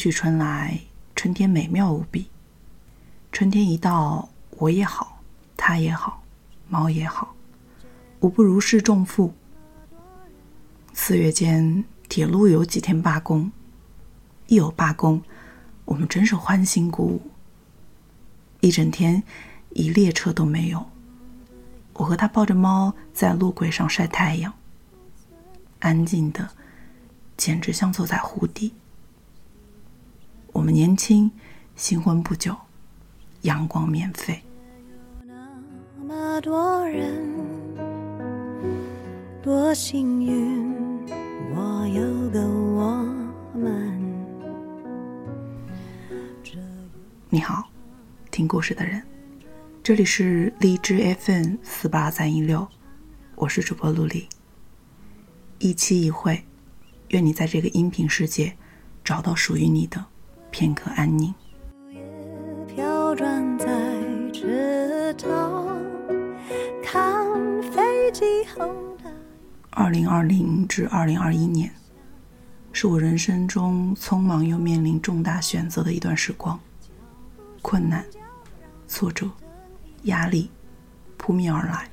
去春来，春天美妙无比。春天一到，我也好，他也好，猫也好，无不如释重负。四月间，铁路有几天罢工，一有罢工，我们真是欢欣鼓舞。一整天，一列车都没有。我和他抱着猫在路轨上晒太阳，安静的，简直像坐在湖底。年轻，新婚不久，阳光免费。多幸运，我有个我们。你好，听故事的人。这里是荔枝 FM 四八三一六，我是主播陆丽。一期一会，愿你在这个音频世界找到属于你的片刻安宁。二零二零至二零二一年，是我人生中匆忙又面临重大选择的一段时光，困难、挫折。压力扑面而来，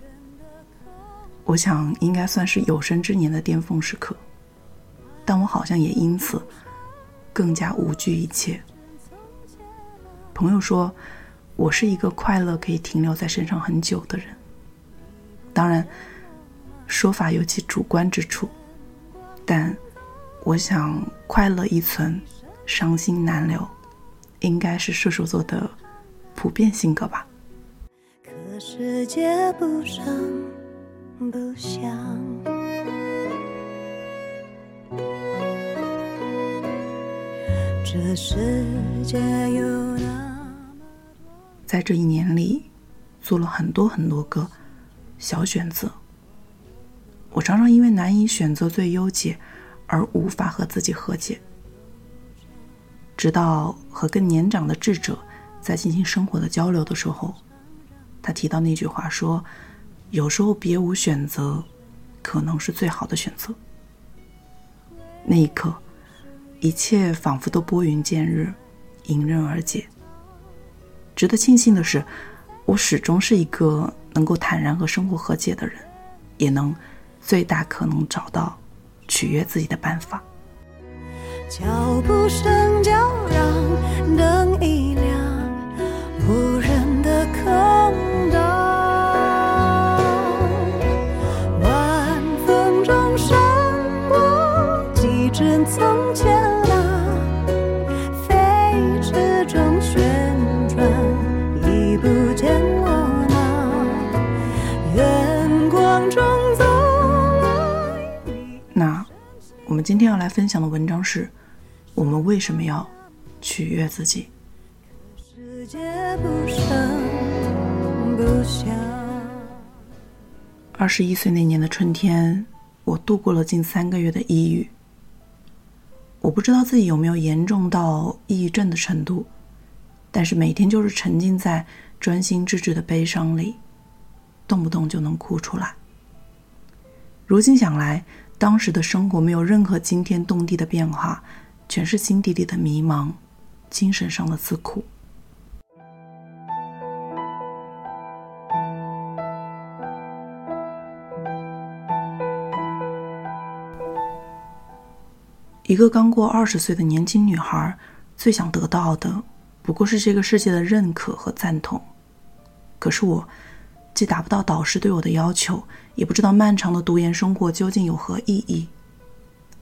我想应该算是有生之年的巅峰时刻，但我好像也因此更加无惧一切。朋友说，我是一个快乐可以停留在身上很久的人。当然，说法有其主观之处，但我想快乐一存，伤心难留，应该是射手座的普遍性格吧。可世界不不这世界有在这一年里，做了很多很多个小选择。我常常因为难以选择最优解，而无法和自己和解。直到和更年长的智者在进行生活的交流的时候。他提到那句话说：“有时候别无选择，可能是最好的选择。”那一刻，一切仿佛都拨云见日，迎刃而解。值得庆幸的是，我始终是一个能够坦然和生活和解的人，也能最大可能找到取悦自己的办法。脚步声叫嚷，灯一今天要来分享的文章是：我们为什么要取悦自己？二十一岁那年的春天，我度过了近三个月的抑郁。我不知道自己有没有严重到抑郁症的程度，但是每天就是沉浸在专心致志的悲伤里，动不动就能哭出来。如今想来。当时的生活没有任何惊天动地的变化，全是心底里的迷茫，精神上的自苦。一个刚过二十岁的年轻女孩，最想得到的不过是这个世界的认可和赞同。可是我。既达不到导师对我的要求，也不知道漫长的读研生活究竟有何意义。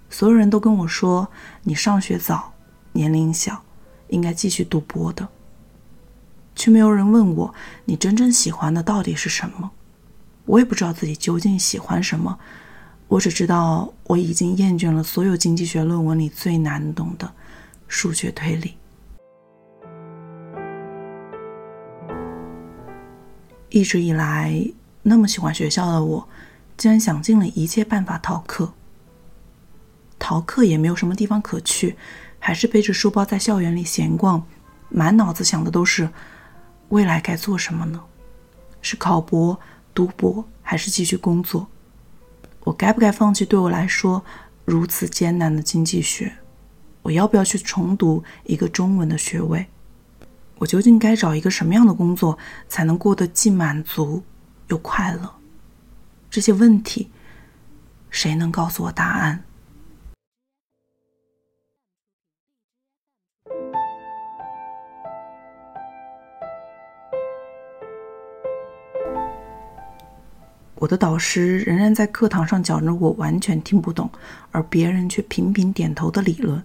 所有人都跟我说：“你上学早，年龄小，应该继续读博的。”却没有人问我：“你真正喜欢的到底是什么？”我也不知道自己究竟喜欢什么，我只知道我已经厌倦了所有经济学论文里最难懂的数学推理。一直以来那么喜欢学校的我，竟然想尽了一切办法逃课。逃课也没有什么地方可去，还是背着书包在校园里闲逛，满脑子想的都是未来该做什么呢？是考博、读博，还是继续工作？我该不该放弃对我来说如此艰难的经济学？我要不要去重读一个中文的学位？我究竟该找一个什么样的工作才能过得既满足又快乐？这些问题，谁能告诉我答案？我的导师仍然在课堂上讲着我完全听不懂，而别人却频频点头的理论。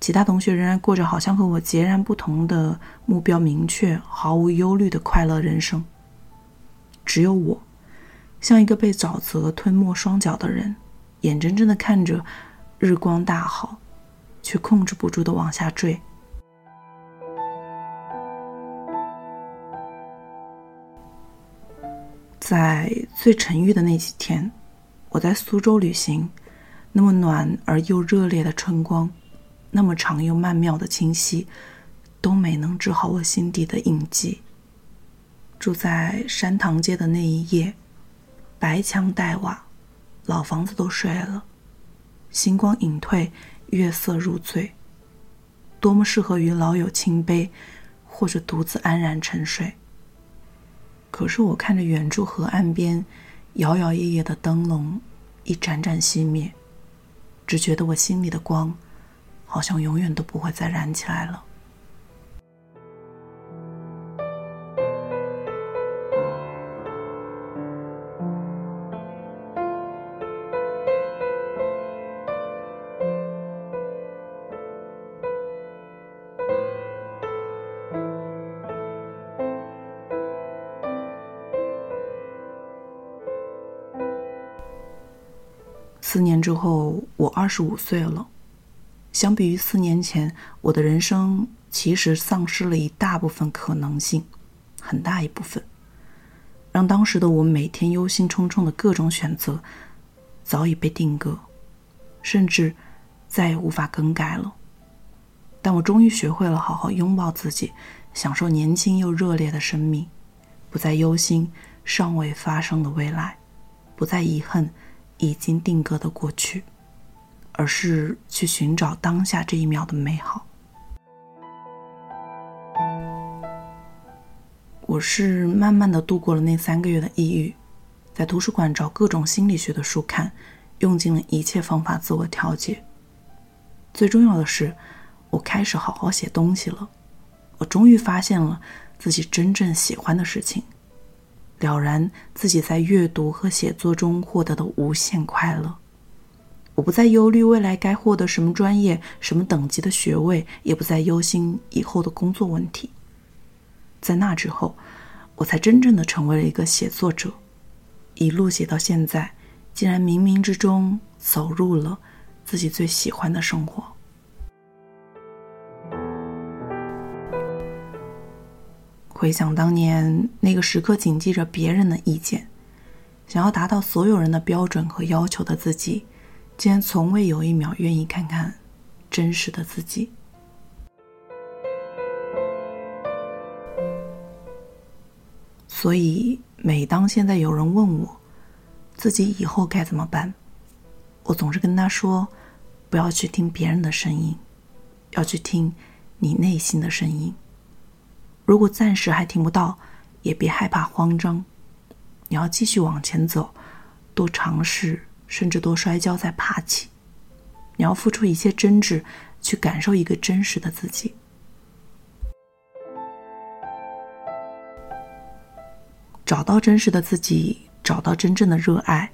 其他同学仍然过着好像和我截然不同的目标明确、毫无忧虑的快乐人生。只有我，像一个被沼泽吞没双脚的人，眼睁睁的看着日光大好，却控制不住的往下坠。在最沉郁的那几天，我在苏州旅行，那么暖而又热烈的春光，那么长又曼妙的清晰，都没能治好我心底的印记。住在山塘街的那一夜，白墙黛瓦，老房子都睡了，星光隐退，月色入醉，多么适合与老友清杯，或者独自安然沉睡。可是我看着远处河岸边摇摇曳曳的灯笼，一盏盏熄灭，只觉得我心里的光，好像永远都不会再燃起来了。四年之后，我二十五岁了。相比于四年前，我的人生其实丧失了一大部分可能性，很大一部分，让当时的我每天忧心忡忡的各种选择早已被定格，甚至再也无法更改了。但我终于学会了好好拥抱自己，享受年轻又热烈的生命，不再忧心尚未发生的未来，不再遗恨。已经定格的过去，而是去寻找当下这一秒的美好。我是慢慢的度过了那三个月的抑郁，在图书馆找各种心理学的书看，用尽了一切方法自我调节。最重要的是，我开始好好写东西了。我终于发现了自己真正喜欢的事情。了然自己在阅读和写作中获得的无限快乐，我不再忧虑未来该获得什么专业、什么等级的学位，也不再忧心以后的工作问题。在那之后，我才真正的成为了一个写作者，一路写到现在，竟然冥冥之中走入了自己最喜欢的生活。回想当年那个时刻谨记着别人的意见，想要达到所有人的标准和要求的自己，竟然从未有一秒愿意看看真实的自己。所以，每当现在有人问我自己以后该怎么办，我总是跟他说：不要去听别人的声音，要去听你内心的声音。如果暂时还听不到，也别害怕慌张，你要继续往前走，多尝试，甚至多摔跤再爬起。你要付出一切真挚，去感受一个真实的自己。找到真实的自己，找到真正的热爱，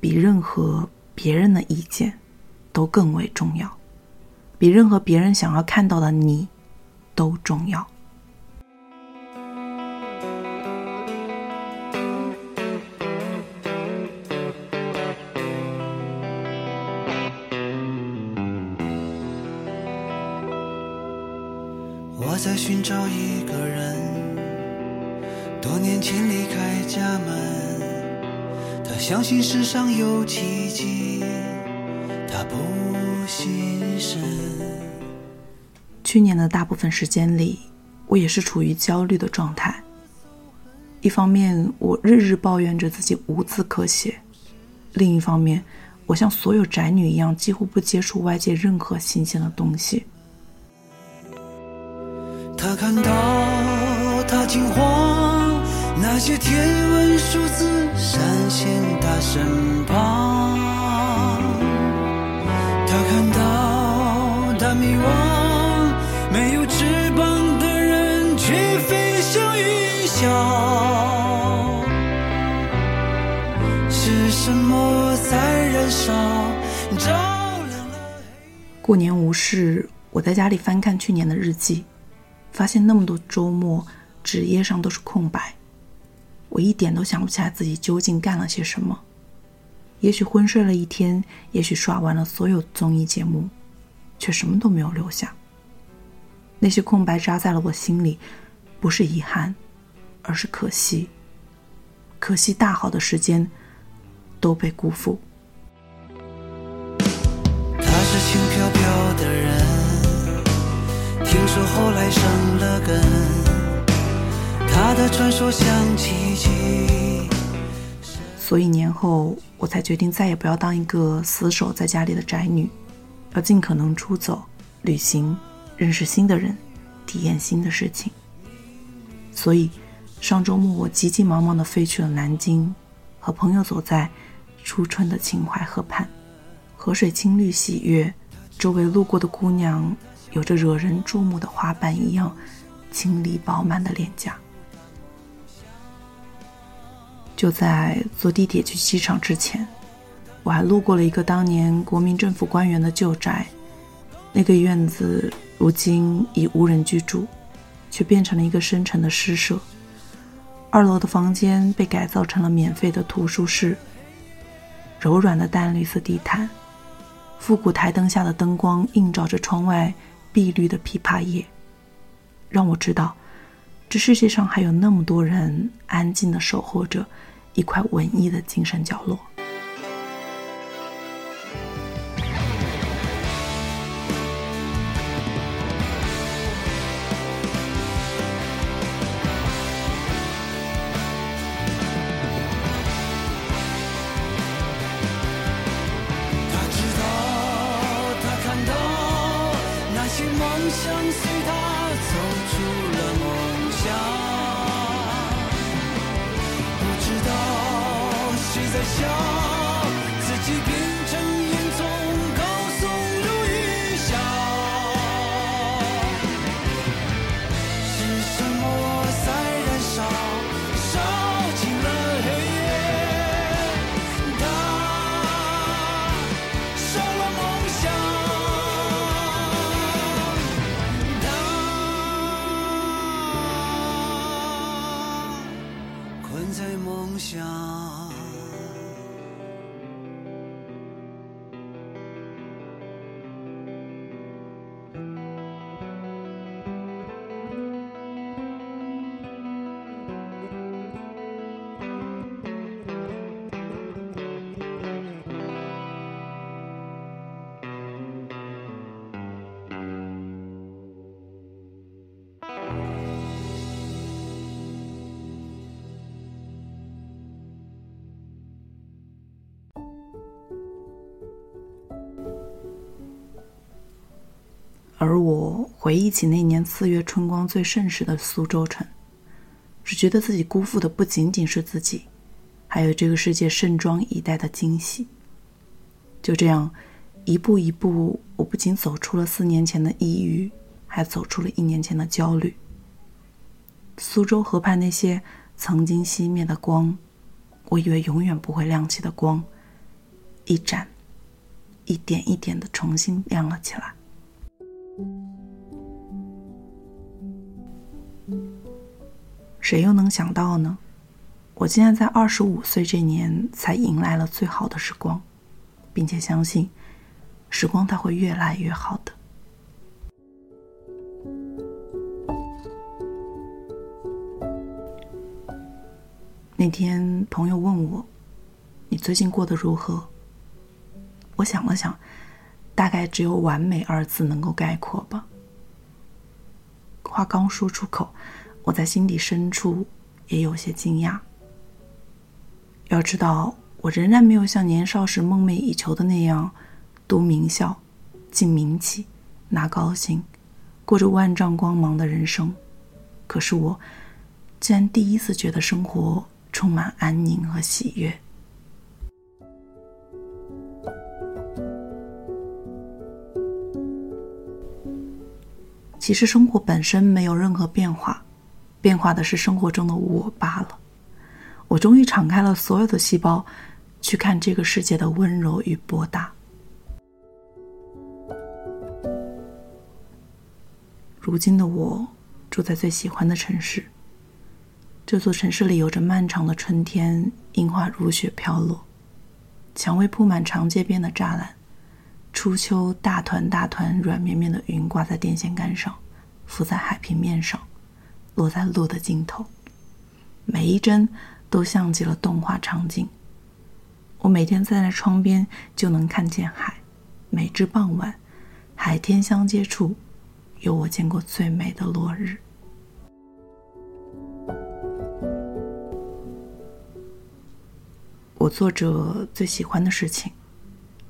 比任何别人的意见都更为重要，比任何别人想要看到的你都重要。寻找一个人，多年前离开家门。他相信世上有奇迹，他不信神。去年的大部分时间里，我也是处于焦虑的状态。一方面，我日日抱怨着自己无字可写；另一方面，我像所有宅女一样，几乎不接触外界任何新鲜的东西。他看到他惊慌，那些天文数字闪现他身旁。他看到他迷惘，没有翅膀的人却飞翔云霄。是什么在燃烧？照亮了过年无事，我在家里翻看去年的日记，发现那么多周末纸页上都是空白，我一点都想不起来自己究竟干了些什么。也许昏睡了一天，也许刷完了所有综艺节目，却什么都没有留下。那些空白扎在了我心里，不是遗憾，而是可惜。可惜大好的时间都被辜负。根。他的传说像奇迹。所以年后，我才决定再也不要当一个死守在家里的宅女，要尽可能出走、旅行，认识新的人，体验新的事情。所以，上周末我急急忙忙地飞去了南京，和朋友走在初春的秦淮河畔，河水青绿喜悦，周围路过的姑娘有着惹人注目的花瓣一样清丽饱满的脸颊。就在坐地铁去机场之前，我还路过了一个当年国民政府官员的旧宅。那个院子如今已无人居住，却变成了一个深沉的诗社。二楼的房间被改造成了免费的图书室。柔软的淡绿色地毯，复古台灯下的灯光映照着窗外碧绿的枇杷叶，让我知道，这世界上还有那么多人安静的守候着。一块文艺的精神角落。笑，而我回忆起那年四月春光最盛时的苏州城，只觉得自己辜负的不仅仅是自己，还有这个世界盛装以待的惊喜。就这样，一步一步，我不仅走出了四年前的抑郁，还走出了一年前的焦虑。苏州河畔那些曾经熄灭的光，我以为永远不会亮起的光，一盏，一点一点的重新亮了起来。谁又能想到呢？我竟然在二十五岁这年才迎来了最好的时光，并且相信，时光它会越来越好的。那天朋友问我：“你最近过得如何？”我想了想，大概只有“完美”二字能够概括吧。话刚说出口，我在心底深处也有些惊讶。要知道，我仍然没有像年少时梦寐以求的那样，读名校、进民企、拿高薪，过着万丈光芒的人生。可是我，竟然第一次觉得生活充满安宁和喜悦。其实生活本身没有任何变化，变化的是生活中的我罢了。我终于敞开了所有的细胞，去看这个世界的温柔与博大。如今的我住在最喜欢的城市，这座城市里有着漫长的春天，樱花如雪飘落，蔷薇铺满长街边的栅栏，初秋大团大团软绵绵的云挂在电线杆上，浮在海平面上，落在路的尽头，每一帧。都像极了动画场景。我每天站在窗边就能看见海，每至傍晚，海天相接处，有我见过最美的落日。我做着最喜欢的事情，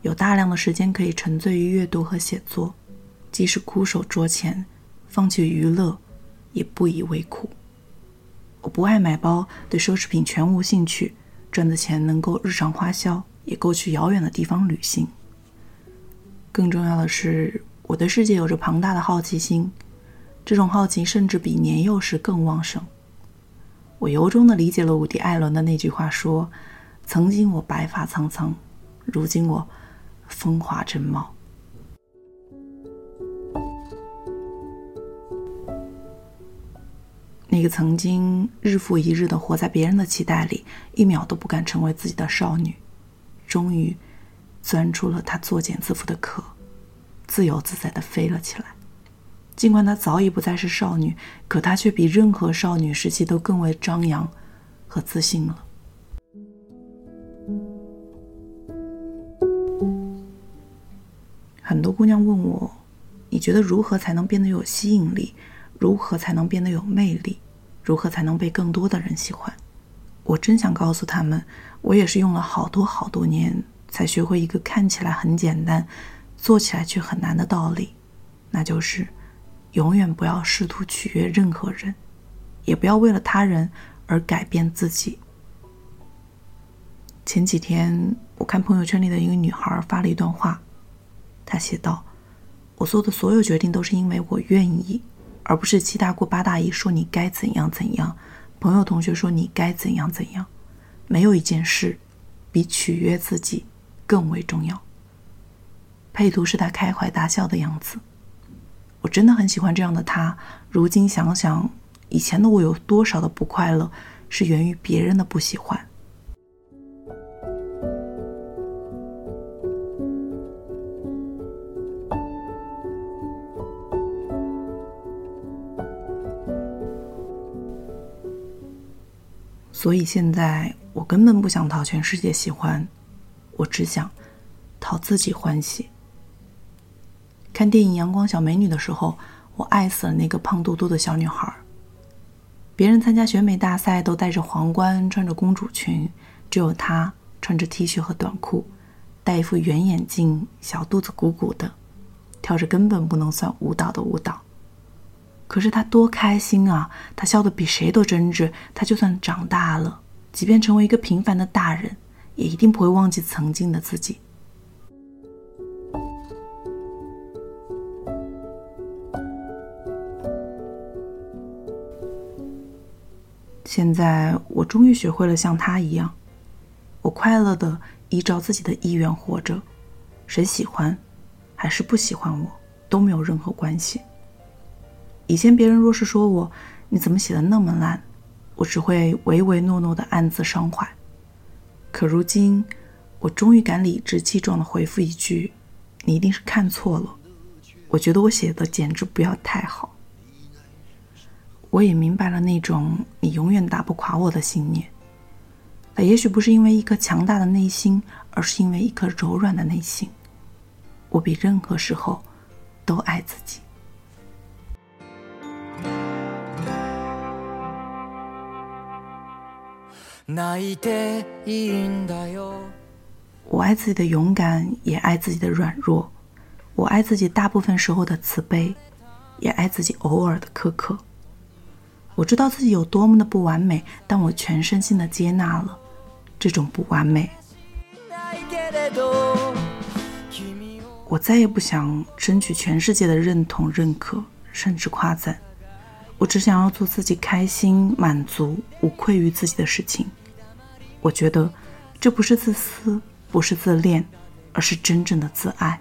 有大量的时间可以沉醉于阅读和写作，即使枯守桌前，放弃娱乐，也不以为苦。我不爱买包，对奢侈品全无兴趣。赚的钱能够日常花销，也够去遥远的地方旅行。更重要的是，我对世界有着庞大的好奇心，这种好奇甚至比年幼时更旺盛。我由衷的理解了伍迪·艾伦的那句话：说，曾经我白发苍苍，如今我风华正茂。那个曾经日复一日的活在别人的期待里，一秒都不敢成为自己的少女，终于钻出了她作茧自缚的壳，自由自在的飞了起来。尽管她早已不再是少女，可她却比任何少女时期都更为张扬和自信了。很多姑娘问我：“你觉得如何才能变得有吸引力？”如何才能变得有魅力？如何才能被更多的人喜欢？我真想告诉他们，我也是用了好多好多年才学会一个看起来很简单，做起来却很难的道理，那就是永远不要试图取悦任何人，也不要为了他人而改变自己。前几天，我看朋友圈里的一个女孩发了一段话，她写道：“我做的所有决定都是因为我愿意。”而不是七大姑八大姨说你该怎样怎样，朋友同学说你该怎样怎样，没有一件事比取悦自己更为重要。配图是他开怀大笑的样子，我真的很喜欢这样的他。如今想想，以前的我有多少的不快乐，是源于别人的不喜欢。所以现在我根本不想讨全世界喜欢，我只想讨自己欢喜。看电影《阳光小美女》的时候，我爱死了那个胖嘟嘟的小女孩。别人参加选美大赛都戴着皇冠，穿着公主裙，只有她穿着 T 恤和短裤，戴一副圆眼镜，小肚子鼓鼓的，跳着根本不能算舞蹈的舞蹈。可是他多开心啊！他笑得比谁都真挚。他就算长大了，即便成为一个平凡的大人，也一定不会忘记曾经的自己。现在我终于学会了像他一样，我快乐的依照自己的意愿活着，谁喜欢，还是不喜欢我，都没有任何关系。以前别人若是说我，你怎么写的那么烂，我只会唯唯诺诺的暗自伤怀。可如今，我终于敢理直气壮的回复一句：“你一定是看错了。”我觉得我写的简直不要太好。我也明白了那种你永远打不垮我的信念。那也许不是因为一颗强大的内心，而是因为一颗柔软的内心。我比任何时候都爱自己。我爱自己的勇敢，也爱自己的软弱。我爱自己大部分时候的慈悲，也爱自己偶尔的苛刻。我知道自己有多么的不完美，但我全身心的接纳了这种不完美。我再也不想争取全世界的认同、认可，甚至夸赞。我只想要做自己开心、满足、无愧于自己的事情。我觉得这不是自私，不是自恋，而是真正的自爱。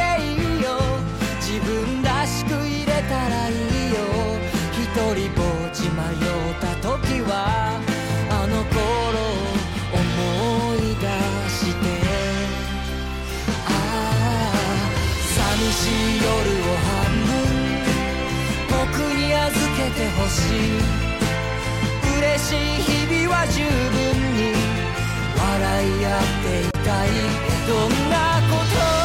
りぼっち迷った時はあの頃思い出して。ああ寂しい夜を半分。僕に預けてほしい。嬉しい日々は十分に笑い合っていたい。どんなこと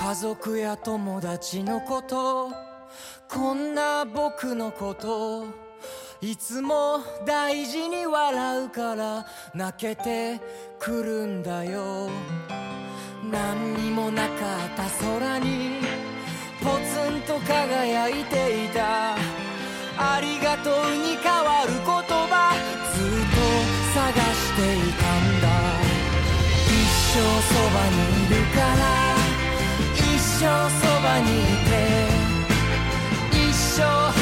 家族や友達のことこんな僕のこといつも大事に笑うから泣けてくるんだよ。何にもなかった空にポツンと輝いていた。ありがとうに変わる言葉ずっと探していたんだ。一生そばにそばにいて。一生